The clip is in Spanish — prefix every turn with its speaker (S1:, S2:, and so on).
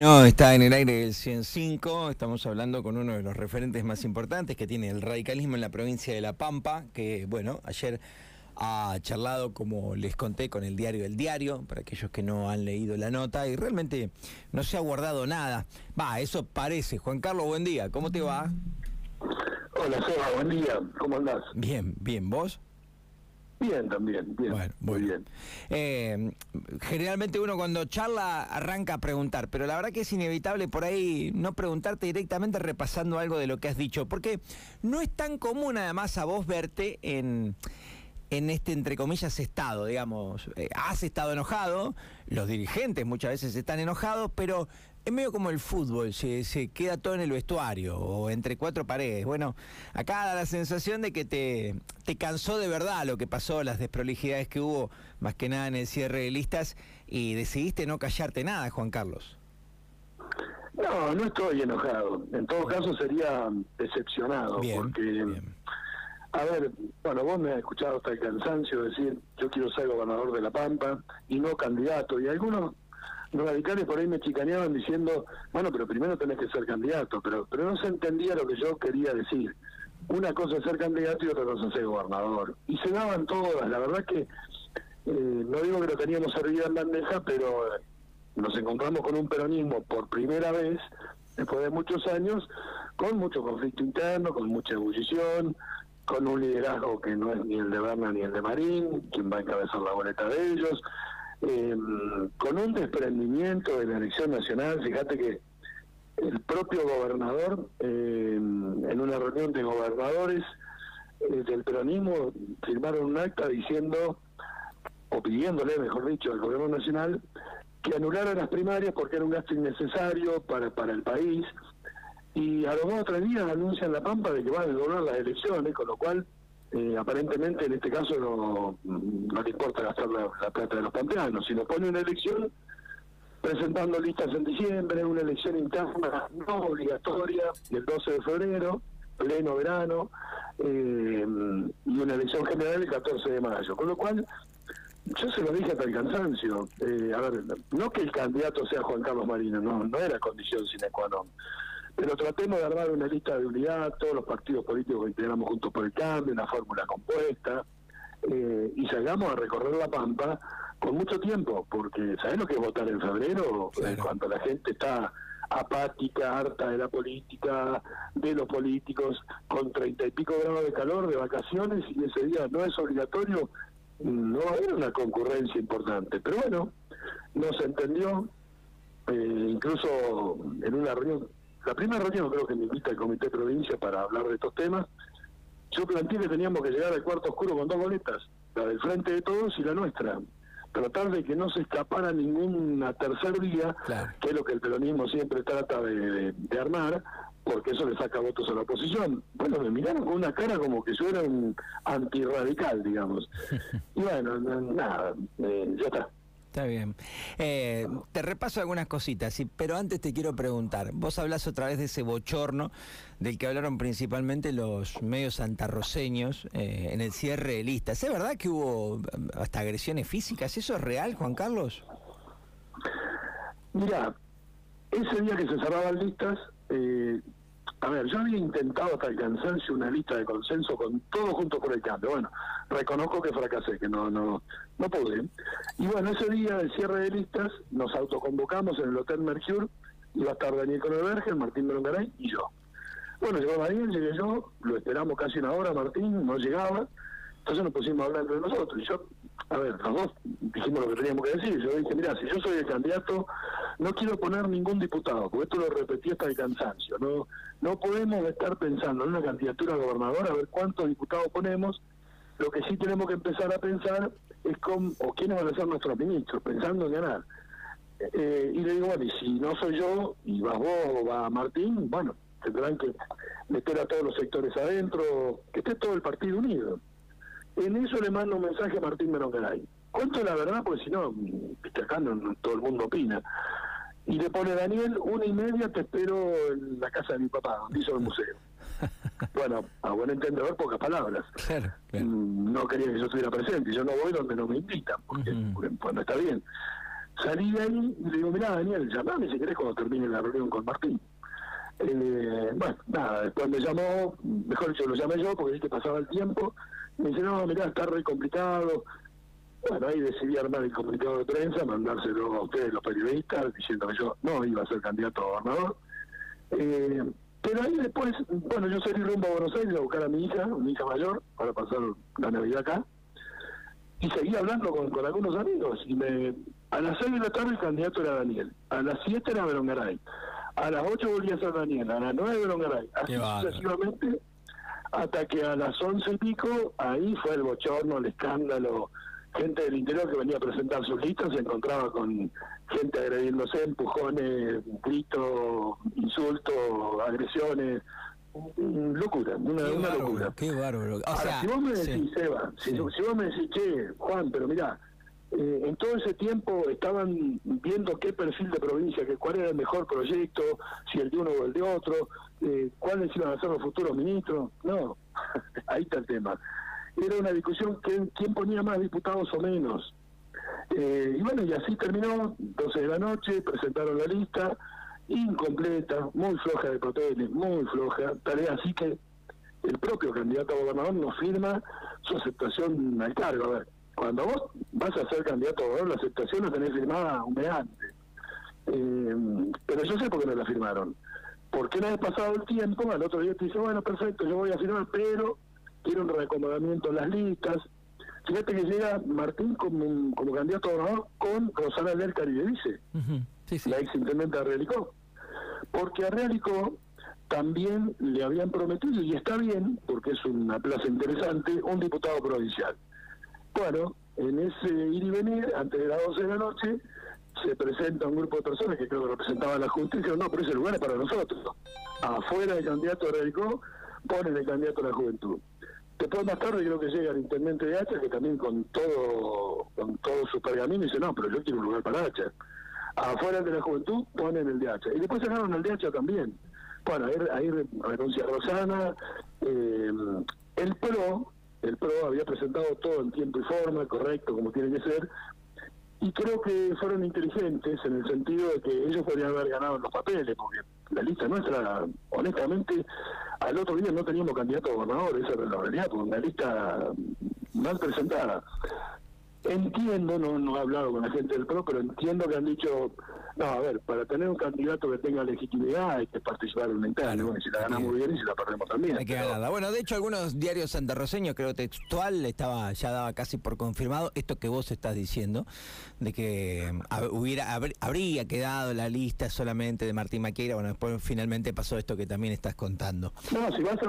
S1: No, está en el aire del 105, estamos hablando con uno de los referentes más importantes que tiene el radicalismo en la provincia de La Pampa, que bueno, ayer ha charlado, como les conté, con el diario El Diario, para aquellos que no han leído la nota, y realmente no se ha guardado nada. Va, eso parece. Juan Carlos, buen día, ¿cómo te va?
S2: Hola, Seba, buen día, ¿cómo andás?
S1: Bien, bien, ¿vos?
S2: Bien, también, bien. Bueno, muy bien.
S1: Eh, generalmente uno cuando charla arranca a preguntar, pero la verdad que es inevitable por ahí no preguntarte directamente repasando algo de lo que has dicho, porque no es tan común además a vos verte en en este, entre comillas, estado, digamos. Eh, has estado enojado, los dirigentes muchas veces están enojados, pero es medio como el fútbol, se, se queda todo en el vestuario o entre cuatro paredes. Bueno, acá da la sensación de que te, te cansó de verdad lo que pasó, las desprolijidades que hubo, más que nada en el cierre de listas, y decidiste no callarte nada, Juan Carlos.
S2: No, no estoy enojado. En todo caso sería decepcionado, porque... A ver, bueno, vos me has escuchado hasta el cansancio decir, yo quiero ser gobernador de La Pampa y no candidato. Y algunos radicales por ahí me chicaneaban diciendo, bueno, pero primero tenés que ser candidato, pero, pero no se entendía lo que yo quería decir. Una cosa es ser candidato y otra cosa es ser gobernador. Y se daban todas, la verdad que, eh, no digo que lo teníamos servido en bandeja, pero eh, nos encontramos con un peronismo por primera vez, después de muchos años, con mucho conflicto interno, con mucha ebullición, con un liderazgo que no es ni el de Berna ni el de Marín, quien va a encabezar la boleta de ellos, em, con un desprendimiento de la elección nacional, fíjate que el propio gobernador, em, en una reunión de gobernadores eh, del peronismo, firmaron un acta diciendo, o pidiéndole, mejor dicho, al gobierno nacional, que anulara las primarias porque era un gasto innecesario para, para el país, y a los dos o tres días anuncian la Pampa de que van a devolver las elecciones, con lo cual eh, aparentemente en este caso no, no le importa gastar la, plata de los pampeanos, sino pone una elección presentando listas en diciembre, una elección interna no obligatoria el 12 de febrero, pleno verano, eh, y una elección general el 14 de mayo. Con lo cual, yo se lo dije hasta el cansancio. Eh, a ver, no que el candidato sea Juan Carlos Marino, no, no era condición sine qua non pero tratemos de armar una lista de unidad, todos los partidos políticos que integramos juntos por el cambio, una fórmula compuesta, eh, y salgamos a recorrer la Pampa con mucho tiempo, porque ¿sabes lo que es votar en febrero? Eh, cuando la gente está apática, harta de la política, de los políticos, con treinta y pico grados de calor, de vacaciones, y ese día no es obligatorio, no va a haber una concurrencia importante. Pero bueno, no se entendió, eh, incluso en una reunión la primera reunión creo que me invita el Comité Provincia para hablar de estos temas. Yo planteé que teníamos que llegar al cuarto oscuro con dos boletas, la del frente de todos y la nuestra. Tratar de que no se escapara ninguna tercer vía, que es lo que el peronismo siempre trata de, armar, porque eso le saca votos a la oposición. Bueno, me miraron con una cara como que yo era un antirradical, digamos. Y bueno, nada, eh, ya está.
S1: Está bien. Eh, te repaso algunas cositas, pero antes te quiero preguntar. Vos hablas otra vez de ese bochorno del que hablaron principalmente los medios santarroseños eh, en el cierre de listas. ¿Es verdad que hubo um, hasta agresiones físicas? ¿Eso es real, Juan Carlos?
S2: Mira, ese día que se cerraban listas, eh, yo había intentado hasta cansancio una lista de consenso con todo junto por el cambio. Bueno, reconozco que fracasé, que no no no pude. Y bueno, ese día del cierre de listas nos autoconvocamos en el Hotel Mercure, iba a estar Daniel Conalberger, Martín Brongaray y yo. Bueno, llegó Daniel, llegué yo, lo esperamos casi una hora, Martín, no llegaba, entonces nos pusimos a hablar entre nosotros. Y yo, a ver, los dos dijimos lo que teníamos que decir. Yo dije, mira, si yo soy el candidato, no quiero poner ningún diputado, porque esto lo repetí hasta el cansancio. No no podemos estar pensando en una candidatura a gobernador a ver cuántos diputados ponemos. Lo que sí tenemos que empezar a pensar es con, o quiénes van a ser nuestros ministros, pensando en ganar. Eh, y le digo, bueno, y si no soy yo, y vas vos o va Martín, bueno, tendrán que meter a todos los sectores adentro, que esté todo el partido unido. En eso le mando un mensaje a Martín Merongaray. Cuento la verdad, porque si no, acá no, todo el mundo opina. Y le pone Daniel, una y media te espero en la casa de mi papá, donde hizo el museo. bueno, a buen entendedor, pocas palabras. Mm, no quería que yo estuviera presente, yo no voy donde no me invitan, porque, está bien. salí de ahí y le digo, mirá, Daniel, llamame si querés cuando termine la reunión con Martín. Eh, bueno, nada, después me llamó, mejor dicho, lo llamé yo porque vi que pasaba el tiempo. Me dice, no, mirá, está re complicado. Bueno, ahí decidí armar el comunicado de prensa, mandárselo a ustedes, los periodistas, diciendo que yo no iba a ser candidato a gobernador. Eh, pero ahí después, bueno, yo salí rumbo a Buenos Aires a buscar a mi hija, mi hija mayor, para pasar la Navidad acá. Y seguí hablando con, con algunos amigos. Y me, a las 6 de la tarde el candidato era Daniel. A las 7 era Berongaray. A las 8 volvía a ser Daniel. A las 9 Berongaray. Así sucesivamente hasta que a las 11 y pico, ahí fue el bochorno, el escándalo. Gente del interior que venía a presentar sus listas se encontraba con gente agrediéndose, empujones, gritos, insultos, agresiones locura, una, una locura.
S1: Qué bárbaro.
S2: si vos me decís, Eva, si, si, vos me decís, che, Juan, pero mira, eh, en todo ese tiempo estaban viendo qué perfil de provincia, que cuál era el mejor proyecto, si el de uno o el de otro, eh, cuáles iban a ser los futuros ministros. No, ahí está el tema. Era una discusión quién ponía más diputados o menos. Eh, y bueno, y así terminó, 12 de la noche, presentaron la lista, incompleta, muy floja de papeles, muy floja, tarea así que el propio candidato a gobernador no firma su aceptación al cargo. A ver, cuando vos vas a ser candidato a gobernador, la aceptación la tenés firmada un mes antes. Eh, pero yo sé por qué no la firmaron. Porque una vez pasado el tiempo, al otro día te dice, bueno, perfecto, yo voy a firmar, pero quiero un reacomodamiento en las listas. Fíjate que llega Martín como, como candidato a gobernador con Rosana Lercar y le dice, la ex intendente de Realicó. Porque a Realicó también le habían prometido, y está bien, porque es una plaza interesante, un diputado provincial. Bueno, en ese ir y venir, antes de las 12 de la noche, se presenta un grupo de personas que creo que representaban la justicia, no, pero ese lugar es para nosotros. Afuera del candidato de Radicó, ponen el candidato de la juventud. Después más tarde creo que llega el intendente de Hacha, que también con todo con todo su pergamino dice, no, pero yo quiero un lugar para Hacha. Afuera de la juventud ponen el de Hacha. Y después sacaron el de Hacha también. Bueno, ahí, renuncia Rosana. Eh, el PRO, el PRO había presentado todo en tiempo y forma, correcto, como tiene que ser, y creo que fueron inteligentes en el sentido de que ellos podrían haber ganado los papeles, porque la lista nuestra, honestamente, al otro día no teníamos candidato a gobernador, esa era la realidad, una lista mal presentada. Entiendo, no, no he hablado con la gente del PRO, pero entiendo que han dicho, no, a ver, para tener un candidato que tenga legitimidad hay que participar en un interno, y si la ganamos bien y si la perdemos también.
S1: Hay que ganarla. Bueno, de hecho, algunos diarios santarroseños, creo textual, estaba ya daba casi por confirmado esto que vos estás diciendo, de que hubiera habría quedado la lista solamente de Martín Maqueira, bueno, después finalmente pasó esto que también estás contando.
S2: No, si vas a